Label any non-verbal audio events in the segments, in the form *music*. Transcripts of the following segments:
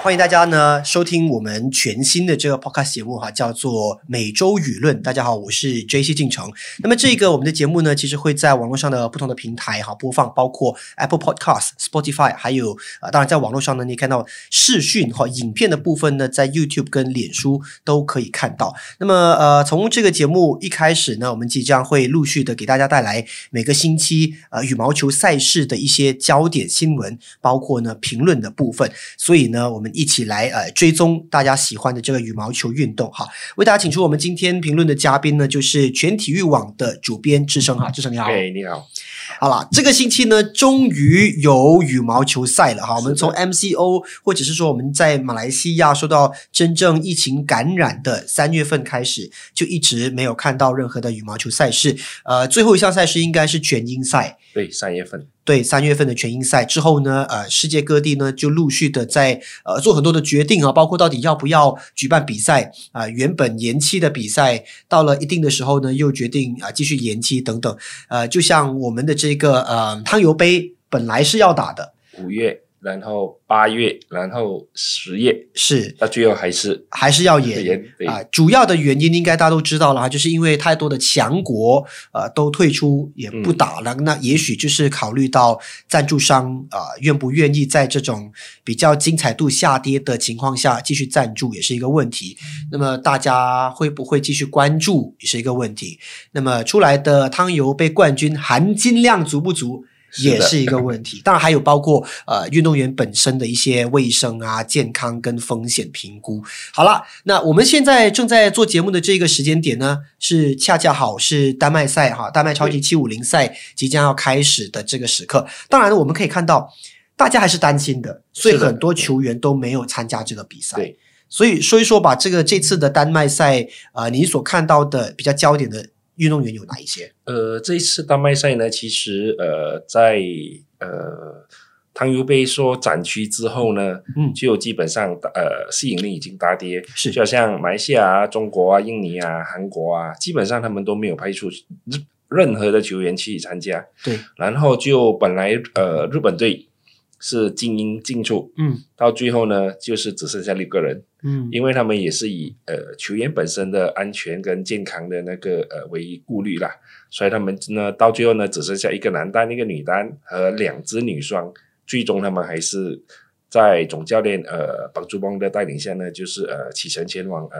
欢迎大家呢收听我们全新的这个 podcast 节目哈，叫做每周舆论。大家好，我是 J C 进程。那么这个我们的节目呢，其实会在网络上的不同的平台哈播放，包括 Apple Podcast、Spotify，还有呃，当然在网络上呢，你看到视讯哈影片的部分呢，在 YouTube 跟脸书都可以看到。那么呃，从这个节目一开始呢，我们即将会陆续的给大家带来每个星期呃羽毛球赛事的一些焦点新闻，包括呢评论的部分。所以呢，我们一起来呃追踪大家喜欢的这个羽毛球运动哈。为大家请出我们今天评论的嘉宾呢，就是全体育网的主编志生哈，志生你好。哎，你好。好了，这个星期呢，终于有羽毛球赛了哈。我们从 MCO 或者是说我们在马来西亚受到真正疫情感染的三月份开始，就一直没有看到任何的羽毛球赛事。呃，最后一项赛事应该是全英赛。对，三月份。对，三月份的全英赛之后呢，呃，世界各地呢就陆续的在呃做很多的决定啊，包括到底要不要举办比赛啊，原本延期的比赛到了一定的时候呢，又决定啊继续延期等等。呃，就像我们的这个呃汤尤杯本来是要打的五月。然后八月，然后十月，是，那最后还是还是要演啊。主要的原因应该大家都知道了哈，就是因为太多的强国呃都退出也不打了，那也许就是考虑到赞助商啊愿不愿意在这种比较精彩度下跌的情况下继续赞助也是一个问题。那么大家会不会继续关注也是一个问题。那么出来的汤油杯冠军含金量足不足？也是一个问题，*laughs* 当然还有包括呃运动员本身的一些卫生啊、健康跟风险评估。好了，那我们现在正在做节目的这个时间点呢，是恰恰好是丹麦赛哈，丹麦超级七五零赛即将要开始的这个时刻。当然，我们可以看到大家还是担心的，所以很多球员都没有参加这个比赛。对，所以说一说吧，这个这次的丹麦赛啊，你所看到的比较焦点的。运动员有哪一些？呃，这一次丹麦赛呢，其实呃，在呃汤尤杯说展区之后呢，嗯，就基本上呃吸引力已经大跌，是，就好像马来西亚、中国啊、印尼啊、韩国啊，基本上他们都没有派出任何的球员去参加，对，然后就本来呃日本队。是精英进出，嗯，到最后呢，就是只剩下六个人，嗯，因为他们也是以呃球员本身的安全跟健康的那个呃为顾虑啦，所以他们呢到最后呢只剩下一个男单、一个女单和两支女双，最终他们还是在总教练呃绑珠邦的带领下呢，就是呃启程前往呃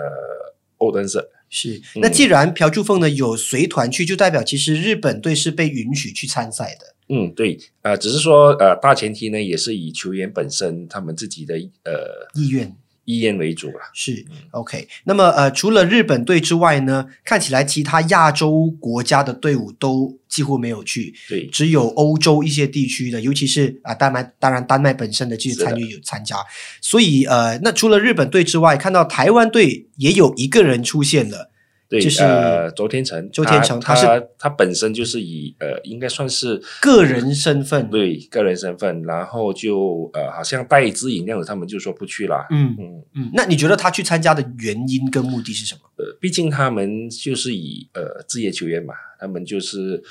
欧登社。是，那既然朴柱凤呢有随团去，就代表其实日本队是被允许去参赛的。嗯，对，呃，只是说，呃，大前提呢，也是以球员本身他们自己的呃意愿意愿为主啦。是，OK。那么，呃，除了日本队之外呢，看起来其他亚洲国家的队伍都几乎没有去，对，只有欧洲一些地区的，尤其是啊，丹麦，当然丹麦本身的这些参与有参加。所以，呃，那除了日本队之外，看到台湾队也有一个人出现了。对，就是呃，周天成，周天成，他是他本身就是以呃，应该算是个人身份，对，个人身份，然后就呃，好像带一支饮料，他们就说不去了。嗯嗯嗯，那你觉得他去参加的原因跟目的是什么？呃，毕竟他们就是以呃职业球员嘛，他们就是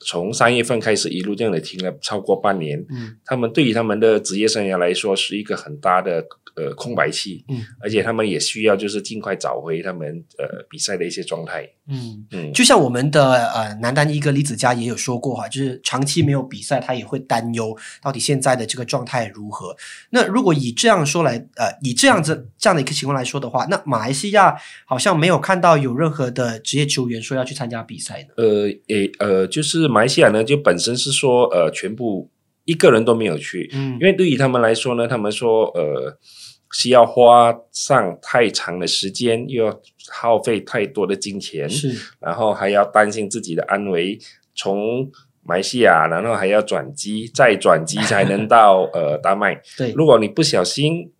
从三月份开始一路这样的停了超过半年，嗯，他们对于他们的职业生涯来说是一个很大的。呃，空白期，嗯，而且他们也需要就是尽快找回他们呃比赛的一些状态，嗯嗯，就像我们的呃男单一哥李子嘉也有说过哈，就是长期没有比赛，他也会担忧到底现在的这个状态如何。那如果以这样说来，呃，以这样子这样的一个情况来说的话，那马来西亚好像没有看到有任何的职业球员说要去参加比赛呢。呃，诶，呃，就是马来西亚呢，就本身是说呃，全部一个人都没有去，嗯，因为对于他们来说呢，他们说呃。需要花上太长的时间，又要耗费太多的金钱，是，然后还要担心自己的安危。从马来西亚，然后还要转机，再转机才能到 *laughs* 呃丹麦。对，如果你不小心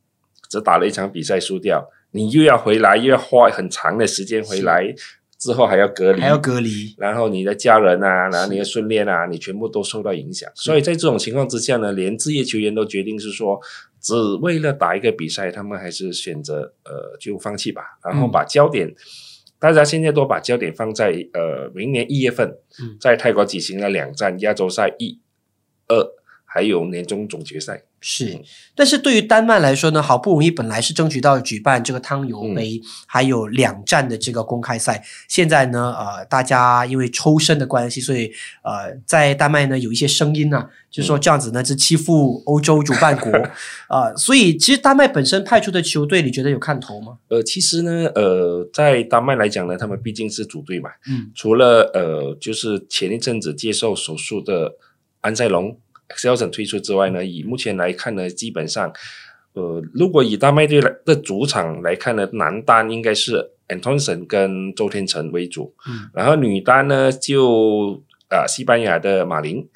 只打了一场比赛输掉，你又要回来，又要花很长的时间回来。之后还要隔离，还要隔离，然后你的家人啊，然后你的训练啊，你全部都受到影响。所以在这种情况之下呢，连职业球员都决定是说，只为了打一个比赛，他们还是选择呃就放弃吧，然后把焦点，大家现在都把焦点放在呃明年一月份，在泰国举行了两站亚洲赛一、二。还有年终总决赛。是，但是对于丹麦来说呢，好不容易本来是争取到举办这个汤尤杯，还有两站的这个公开赛，现在呢，呃，大家因为抽身的关系，所以呃，在丹麦呢有一些声音呢，就是说这样子呢是欺负欧洲主办国啊，*laughs* 所以其实丹麦本身派出的球队，你觉得有看头吗？呃，其实呢，呃，在丹麦来讲呢，他们毕竟是主队嘛，嗯，除了呃，就是前一阵子接受手术的安塞龙。X l s o n 推出之外呢，以目前来看呢，基本上，呃，如果以丹麦队来的主场来看呢，男单应该是 Antonson 跟周天成为主，嗯，然后女单呢就啊西班牙的马林，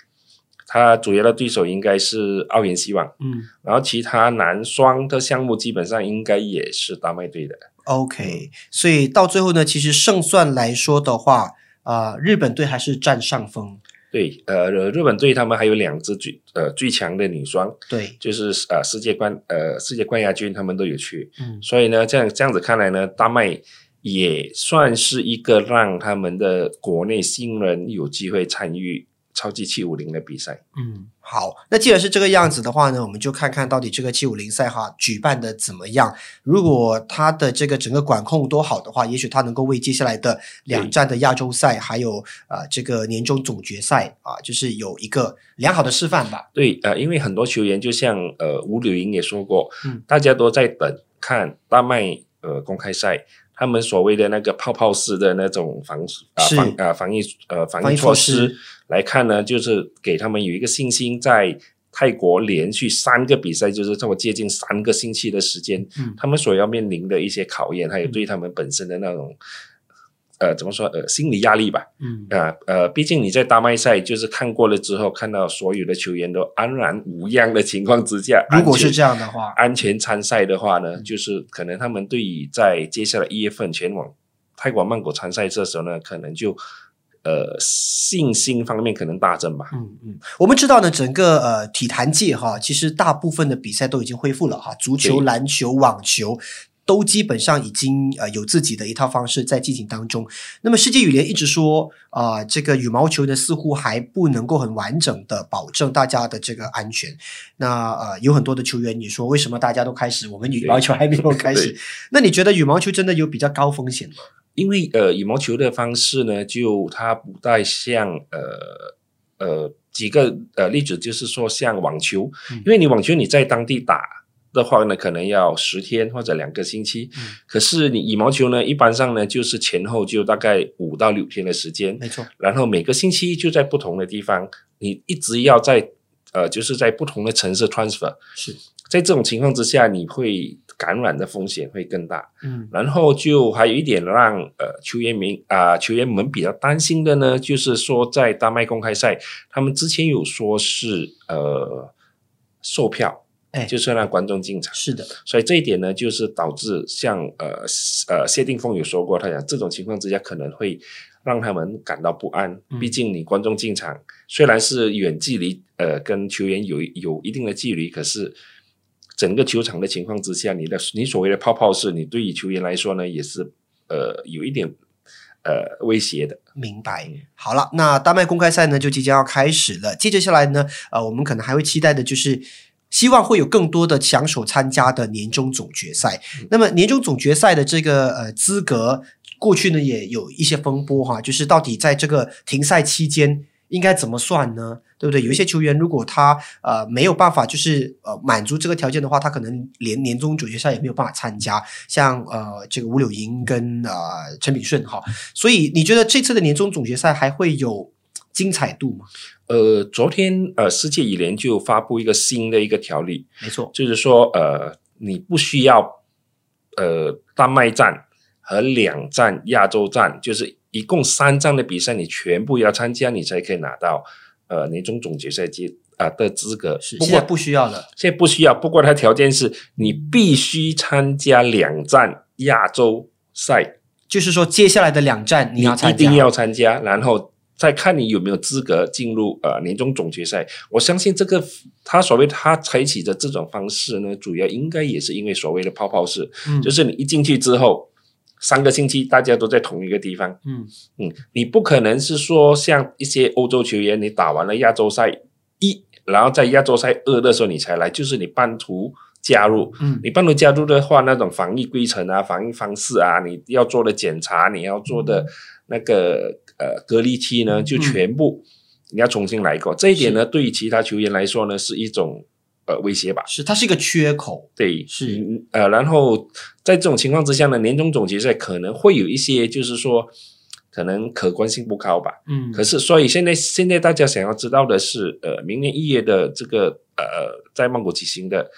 他主要的对手应该是奥元希望，嗯，然后其他男双的项目基本上应该也是丹麦队的。OK，所以到最后呢，其实胜算来说的话，啊，日本队还是占上风。对，呃，日本队他们还有两支最呃最强的女双，对，就是呃世界冠呃世界冠亚军，他们都有去，嗯，所以呢，这样这样子看来呢，丹麦也算是一个让他们的国内新人有机会参与。超级七五零的比赛，嗯，好，那既然是这个样子的话呢，我们就看看到底这个七五零赛哈举办的怎么样。如果他的这个整个管控都好的话，也许他能够为接下来的两站的亚洲赛，还有啊这个年终总决赛啊，就是有一个良好的示范吧。对，呃，因为很多球员就像呃吴柳莹也说过，嗯，大家都在等看大麦呃公开赛。他们所谓的那个泡泡式的那种防啊防啊防疫呃防疫措施来看呢，就是给他们有一个信心，在泰国连续三个比赛，就是这么接近三个星期的时间，他们所要面临的一些考验，还有对他们本身的那种。呃，怎么说？呃，心理压力吧。嗯啊，呃，毕竟你在大麦赛就是看过了之后，看到所有的球员都安然无恙的情况之下，如果是这样的话，安全参赛的话呢，就是可能他们对于在接下来一月份前往泰国曼谷参赛这时候呢，可能就呃信心方面可能大增吧。嗯嗯，我们知道呢，整个呃体坛界哈，其实大部分的比赛都已经恢复了哈，足球、篮球、网球。都基本上已经呃有自己的一套方式在进行当中。那么世界羽联一直说啊，这个羽毛球呢似乎还不能够很完整的保证大家的这个安全。那呃有很多的球员你说为什么大家都开始，我们羽毛球还没有开始？那你觉得羽毛球真的有比较高风险吗？因为呃羽毛球的方式呢，就它不太像呃呃几个呃例子，就是说像网球，因为你网球你在当地打。的话呢，可能要十天或者两个星期。嗯，可是你羽毛球呢，一般上呢就是前后就大概五到六天的时间。没错。然后每个星期就在不同的地方，你一直要在呃，就是在不同的城市 transfer。是在这种情况之下，你会感染的风险会更大。嗯。然后就还有一点让呃球员们啊球员们比较担心的呢，就是说在丹麦公开赛，他们之前有说是呃售票。哎，就是让观众进场，是的，所以这一点呢，就是导致像呃呃谢定峰有说过，他讲这种情况之下可能会让他们感到不安。毕竟你观众进场虽然是远距离，呃，跟球员有有一定的距离，可是整个球场的情况之下，你的你所谓的泡泡式，你对于球员来说呢，也是呃有一点呃威胁的。明白。好了，那丹麦公开赛呢就即将要开始了，接着下来呢，呃，我们可能还会期待的就是。希望会有更多的强手参加的年终总决赛。那么年终总决赛的这个呃资格，过去呢也有一些风波哈，就是到底在这个停赛期间应该怎么算呢？对不对？有一些球员如果他呃没有办法就是呃满足这个条件的话，他可能连年终总决赛也没有办法参加。像呃这个吴柳莹跟呃陈炳顺哈，所以你觉得这次的年终总决赛还会有？精彩度嘛？呃，昨天呃，世界羽联就发布一个新的一个条例，没错，就是说呃，你不需要呃丹麦站和两站亚洲站，就是一共三站的比赛，你全部要参加，你才可以拿到呃年终总决赛阶啊的资格。是，现在不需要了，现在不需要。不过它条件是你必须参加两站亚洲赛，就是说接下来的两站你要一定要参加，然后。再看你有没有资格进入呃年终总决赛，我相信这个他所谓他采取的这种方式呢，主要应该也是因为所谓的泡泡式，嗯，就是你一进去之后，三个星期大家都在同一个地方，嗯。嗯，你不可能是说像一些欧洲球员，你打完了亚洲赛一然后在亚洲赛二的时候你才来，就是你半途加入。嗯。你半途加入的话，那种防疫规程啊、防疫方式啊，你要做的检查，你要做的那个呃隔离期呢，就全部你要重新来过。这一点呢，对于其他球员来说呢，是一种呃威胁吧。是它是一个缺口，对，是嗯呃，然后在这种情况之下呢，年终总决赛可能会有一些，就是说可能可观性不高吧。嗯，可是，所以现在现在大家想要知道的是，呃，明年一月的这个呃在曼谷举行的，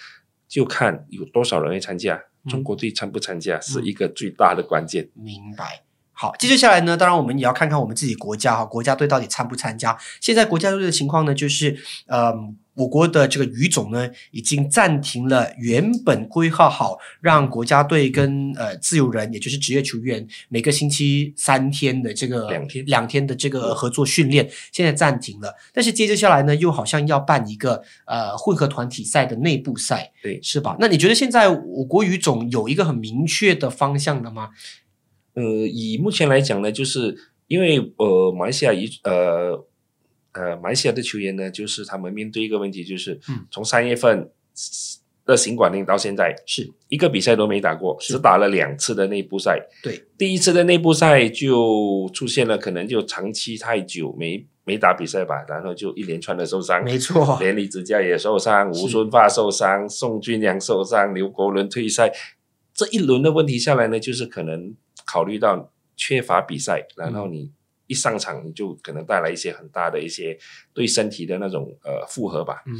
就看有多少人会参加，嗯中国队参不参加是一个最大的关键。明白。好，接着下来呢，当然我们也要看看我们自己国家哈，国家队到底参不参加。现在国家队的情况呢，就是呃，我国的这个羽总呢，已经暂停了原本规划好让国家队跟呃自由人，也就是职业球员，每个星期三天的这个两天两天的这个合作训练，现在暂停了。但是接着下来呢，又好像要办一个呃混合团体赛的内部赛，对是吧？那你觉得现在我国羽总有一个很明确的方向了吗？呃，以目前来讲呢，就是因为呃，马来西亚一呃呃，马来西亚的球员呢，就是他们面对一个问题，就是嗯从三月份的行管令到现在，是一个比赛都没打过，只打了两次的内部赛。对，第一次的内部赛就出现了，可能就长期太久没没打比赛吧，然后就一连串的受伤，没错，连李子嘉也受伤，吴顺发受伤，宋俊良受伤，刘国伦退赛。这一轮的问题下来呢，就是可能考虑到缺乏比赛，然后你一上场你就可能带来一些很大的一些对身体的那种呃负荷吧。嗯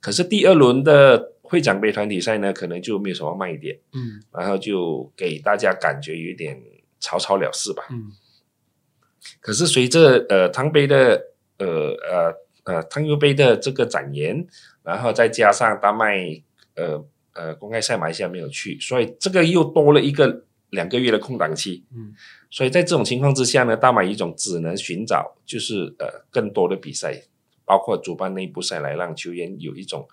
可是第二轮的会长杯团体赛呢，可能就没有什么卖点，嗯然后就给大家感觉有一点草草了事吧。嗯可是随着呃汤杯的呃呃呃汤尤杯的这个展延，然后再加上丹麦呃呃公开赛马来西亚没有去，所以这个又多了一个两个月的空档期。嗯所以在这种情况之下呢，大马一种只能寻找就是呃更多的比赛，包括主办内部赛来让球员有一种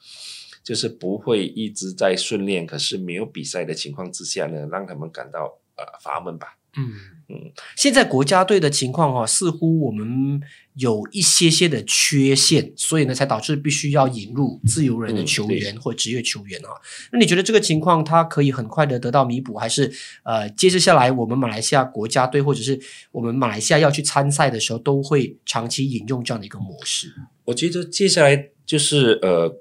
就是不会一直在训练，可是没有比赛的情况之下呢，让他们感到呃乏闷吧。嗯嗯，现在国家队的情况哦，似乎我们有一些些的缺陷，所以呢，才导致必须要引入自由人的嗯球员或职业球员啊。那你觉得这个情况它可以很快的得到弥补，还是呃，接着下来我们马来西亚国家队或者是我们马来西亚要去参赛的时候，都会长期引用这样的一个模式？我觉得接下来就是呃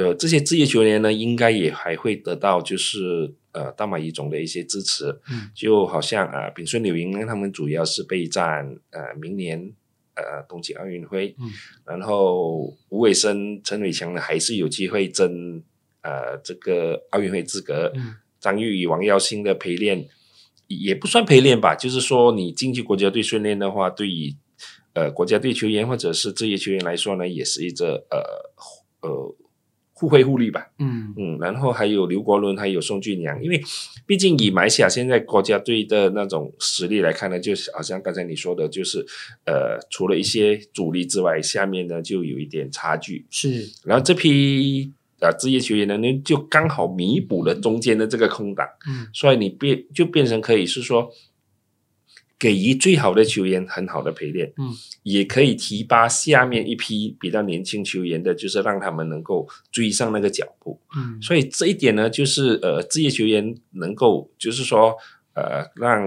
呃这些职业球员呢，应该也还会得到就是呃大马一种的一些支持，嗯。就好像啊、呃、炳顺柳营呢，他们主要是备战呃明年呃冬季奥运会，嗯。然后吴伟生、陈伟强呢还是有机会争呃这个奥运会资格，嗯。张玉宇、王耀兴的陪练也不算陪练吧，就是说你进去国家队训练的话，对于呃国家队球员或者是职业球员来说呢，也是一个呃呃互惠互利吧。嗯嗯，然后还有刘国伦，还有宋俊阳，因为毕竟以马来西亚现在国家队的那种实力来看呢，就是好像刚才你说的，就是呃除了一些主力之外，下面呢就有一点差距。是然后这批啊职业球员呢，呢就刚好弥补了中间的这个空档，嗯所以你变就变成可以是说，给予最好的球员很好的陪练，嗯，也可以提拔下面一批比较年轻球员的，就是让他们能够追上那个脚步。嗯所以这一点呢，就是呃职业球员能够就是说呃让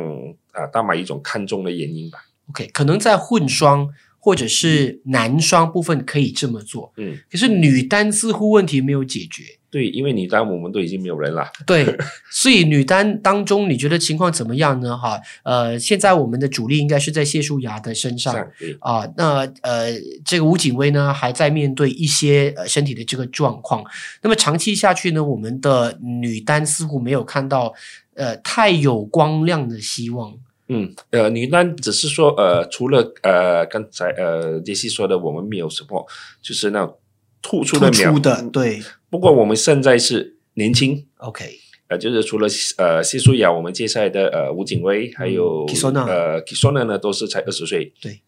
啊、大马一种看重的原因吧。，OK，可能在混双或者是男双部分可以这么做，嗯，可是女单似乎问题没有解决。对，因为女单我们都已经没有人了。*laughs* 对，所以女单当中，你觉得情况怎么样呢？哈，呃，现在我们的主力应该是在谢淑雅的身上啊。那呃，这个吴景薇呢，还在面对一些呃身体的这个状况。那么长期下去呢，我们的女单似乎没有看到呃太有光亮的希望。嗯，呃，女单只是说，呃，除了呃刚才呃杰西说的，我们没有什么，就是那种突出的苗。出的，对不过我们现在是年轻，，OK，呃，就是除了呃谢淑雅，我们接下来的呃吴景威，还有呃 Kisona 呢，都是才二十岁。对，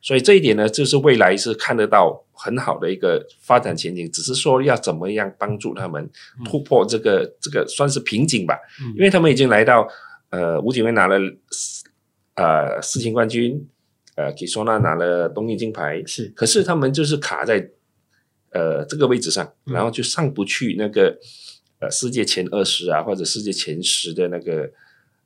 所以这一点呢，就是未来是看得到很好的一个发展前景，只是说要怎么样帮助他们突破这个、这个算是瓶颈吧，嗯。因为他们已经来到呃吴景威拿了呃世青冠军，呃 Kisona 拿了东京金牌，是。可是他们就是卡在呃这个位置上，然后就上不去那个呃世界前二十啊或者世界前十的那个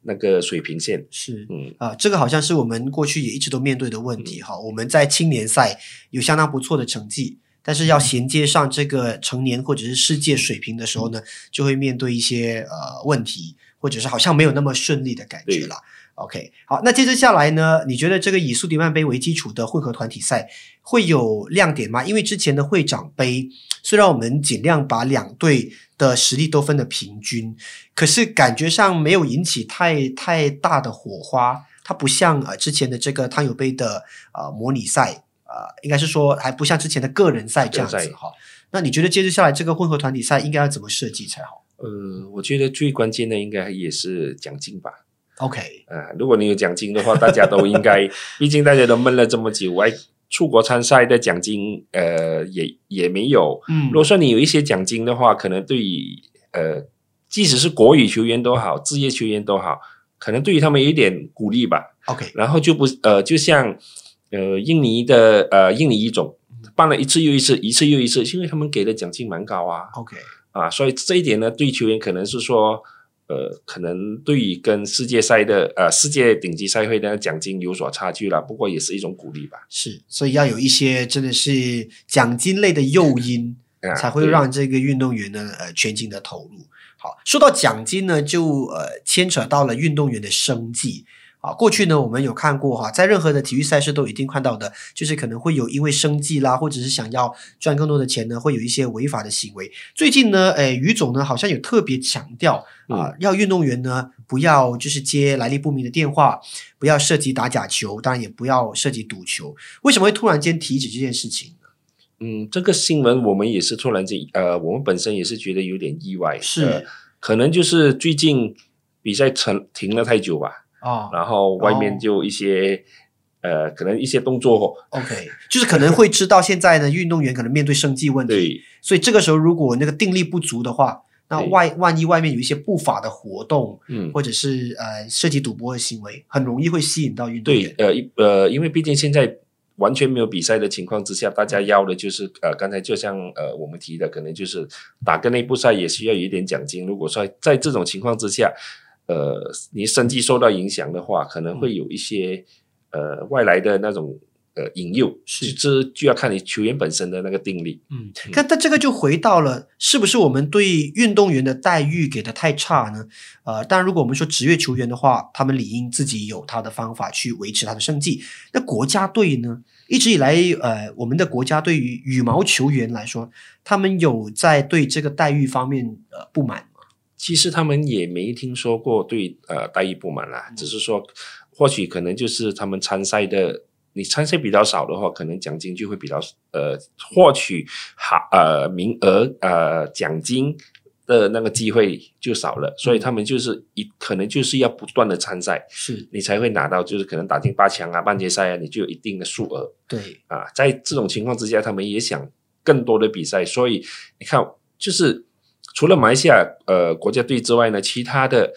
那个水平线。是，嗯啊、这个好像是我们过去也一直都面对的问题哈。我们在青年赛有相当不错的成绩，但是要衔接上这个成年或者是世界水平的时候呢，就会面对一些呃问题，或者是好像没有那么顺利的感觉对啦。OK，好，那接着下来呢，你觉得这个以苏迪曼杯为基础的混合团体赛会有亮点吗？因为之前的会长杯，虽然我们尽量把两队的实力都分得平均，可是感觉上没有引起太太大的火花。它不像呃之前的这个汤友杯的呃模拟赛，呃，应该是说还不像之前的个人赛这样子哈。那你觉得接着下来这个混合团体赛应该要怎么设计才好呃，我觉得最关键的应该也是奖金吧。？OK，啊，如果你有奖金的话，大家都应该，*laughs* 毕竟大家都闷了这么久，哎，出国参赛的奖金，呃，也也没有。嗯如果说你有一些奖金的话，可能对于呃，即使是国语球员都好，职业球员都好，可能对于他们有一点鼓励吧。OK，然后就不呃，就像呃印尼的呃印尼一种办了一次又一次，一次又一次，因为他们给的奖金蛮高啊 OK，啊，所以这一点呢，对球员可能是说。呃，可能对于跟世界赛的呃世界顶级赛会的奖金有所差距了，不过也是一种鼓励吧。是，所以要有一些真的是奖金类的诱因，啊才会让这个运动员呢呃全情的投入。好，说到奖金呢，就呃牵扯到了运动员的生计。啊，过去呢，我们有看过哈，在任何的体育赛事都一定看到的，就是可能会有因为生计啦，或者是想要赚更多的钱呢，会有一些违法的行为。最近呢，诶，于总呢好像有特别强调啊、要运动员呢不要就是接来历不明的电话，不要涉及打假球，当然也不要涉及赌球。为什么会突然间提起这件事情呢？嗯，这个新闻我们也是突然间，呃，我们本身也是觉得有点意外，是呃可能就是最近比赛停停了太久吧，哦然后外面就一些、呃，可能一些动作，，OK，就是可能会知道现在呢，运动员可能面对生计问题，对。所以这个时候如果那个定力不足的话，那对。外万一外面有一些不法的活动，嗯，或者是呃涉及赌博的行为，很容易会吸引到运动员。，对呃，一呃，因为毕竟现在完全没有比赛的情况之下，大家要的就是呃，刚才就像呃我们提的，可能就是打个内部赛也需要有一点奖金。如果说在这种情况之下，呃，你生计受到影响的话，可能会有一些、呃外来的那种呃引诱，是这就要看你球员本身的那个定力。嗯，看，但这个就回到了，是不是我们对运动员的待遇给的太差呢？呃，当然，如果我们说职业球员的话，他们理应自己有他的方法去维持他的生计。那国家队呢？一直以来，呃，我们的国家对于羽毛球员来说，他们有在对这个待遇方面呃不满吗？其实他们也没听说过对呃待遇不满啦，只是说或许可能就是他们参赛的，你参赛比较少的话，可能奖金就会比较呃获取好呃名额呃奖金的那个机会就少了，所以他们就是一可能就是要不断的参赛，是。你才会拿到就是可能打进八强啊、半决赛啊，你就有一定的数额。对，啊，在这种情况之下，他们也想更多的比赛，所以你看，就是除了马来西亚呃国家队之外呢，其他的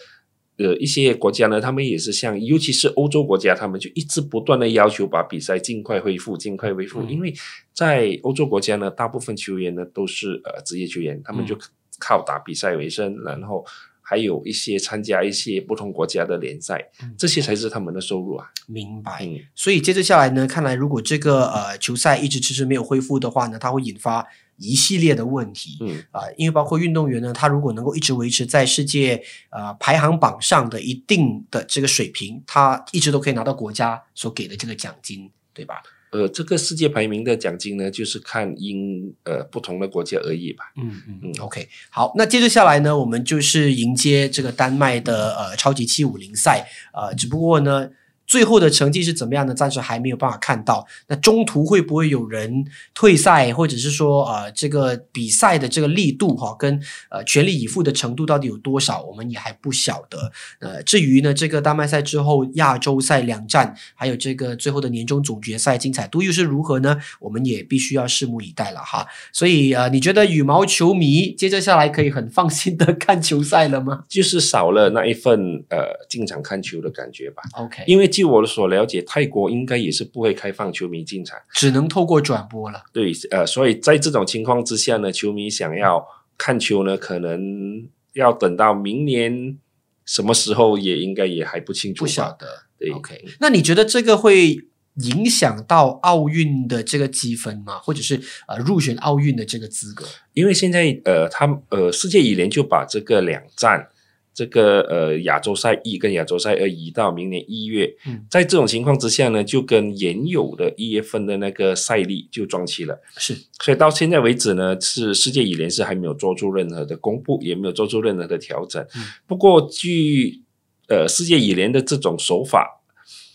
呃一些国家呢，他们也是像，尤其是欧洲国家，他们就一直不断的要求把比赛尽快恢复，尽快恢复，嗯因为在欧洲国家呢，大部分球员呢都是呃职业球员，他们就嗯靠打比赛为生，然后。还有一些参加一些不同国家的联赛，嗯这些才是他们的收入啊。明白。嗯，所以接着下来呢，看来如果这个呃球赛一直迟迟没有恢复的话呢，它会引发一系列的问题。嗯，啊、因为包括运动员呢，他如果能够一直维持在世界呃排行榜上的一定的这个水平，他一直都可以拿到国家所给的这个奖金，对吧？呃，这个世界排名的奖金呢，就是看因呃不同的国家而异吧。嗯嗯嗯 OK，好，那接着下来呢，我们就是迎接这个丹麦的呃超级七五零赛，呃，只不过呢。最后的成绩是怎么样呢？暂时还没有办法看到。那中途会不会有人退赛，或者是说呃这个比赛的这个力度哈、跟呃全力以赴的程度到底有多少，我们也还不晓得。呃，至于呢这个丹麦赛之后亚洲赛两站，还有这个最后的年终总决赛精彩度又是如何呢？我们也必须要拭目以待了哈。所以呃，你觉得羽毛球迷接着下来可以很放心的看球赛了吗就是少了那一份呃进场看球的感觉吧。？OK，因为据我所了解，泰国应该也是不会开放球迷进场，只能透过转播了。对，呃，所以在这种情况之下呢，球迷想要看球呢，可能要等到明年什么时候，也应该也还不清楚。不晓得。对，OK。那你觉得这个会影响到奥运的这个积分吗？或者是呃入选奥运的这个资格？因为现在呃，他呃世界羽联就把这个两站。这个呃亚洲赛一跟亚洲赛二移到明年一月，在这种情况之下呢，就跟原有的一月份的那个赛例就撞期了。是，所以到现在为止呢，是世界羽联是还没有做出任何的公布，也没有做出任何的调整。不过据呃世界羽联的这种手法，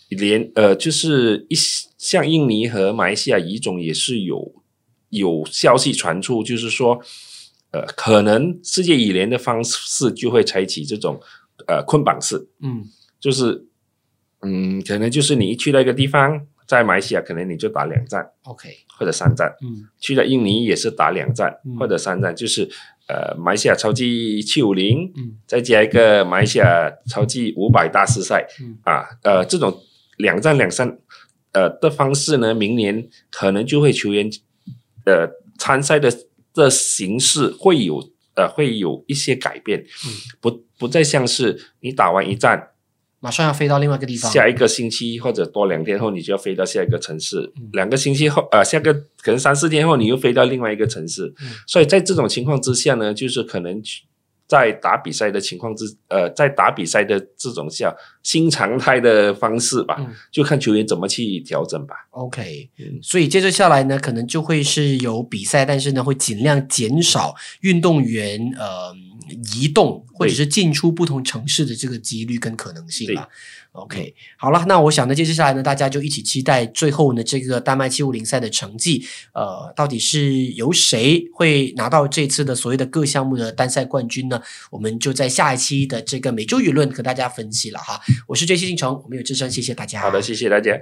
连呃就是一像印尼和马来西亚乙种也是有有消息传出，就是说。呃，可能世界羽联的方式就会采取这种呃捆绑式，嗯，就是嗯，可能就是你一去到一个地方，在马来西亚可能你就打两站，OK，或者三站，嗯，去了印尼也是打两站或者三站，就是呃马来西亚超级七五零，嗯，再加一个马来西亚超级五百大师赛，嗯。啊，呃，这种两站两三呃的方式呢，明年可能就会球员呃参赛的。的形式会有呃会有一些改变，不不再像是你打完一站，马上要飞到另外一个地方，下一个星期或者多两天后你就要飞到下一个城市，两个星期后呃下个可能三四天后你又飞到另外一个城市，所以在这种情况之下呢，就是可能。在打比赛的情况之，呃，在打比赛的这种下新常态的方式吧，就看球员怎么去调整吧。OK，所以接着下来呢，可能就会是有比赛，但是呢，会尽量减少运动员呃移动或者是进出不同城市的这个几率跟可能性吧。OK，好了，那我想呢，接下来呢，大家就一起期待最后呢这个丹麦七五零赛的成绩，呃，到底是由谁会拿到这次的所谓的各项目的单赛冠军呢？我们就在下一期的这个每周舆论和大家分析了哈。我是 J C 进程，我们有智深，谢谢大家。好的，谢谢大家。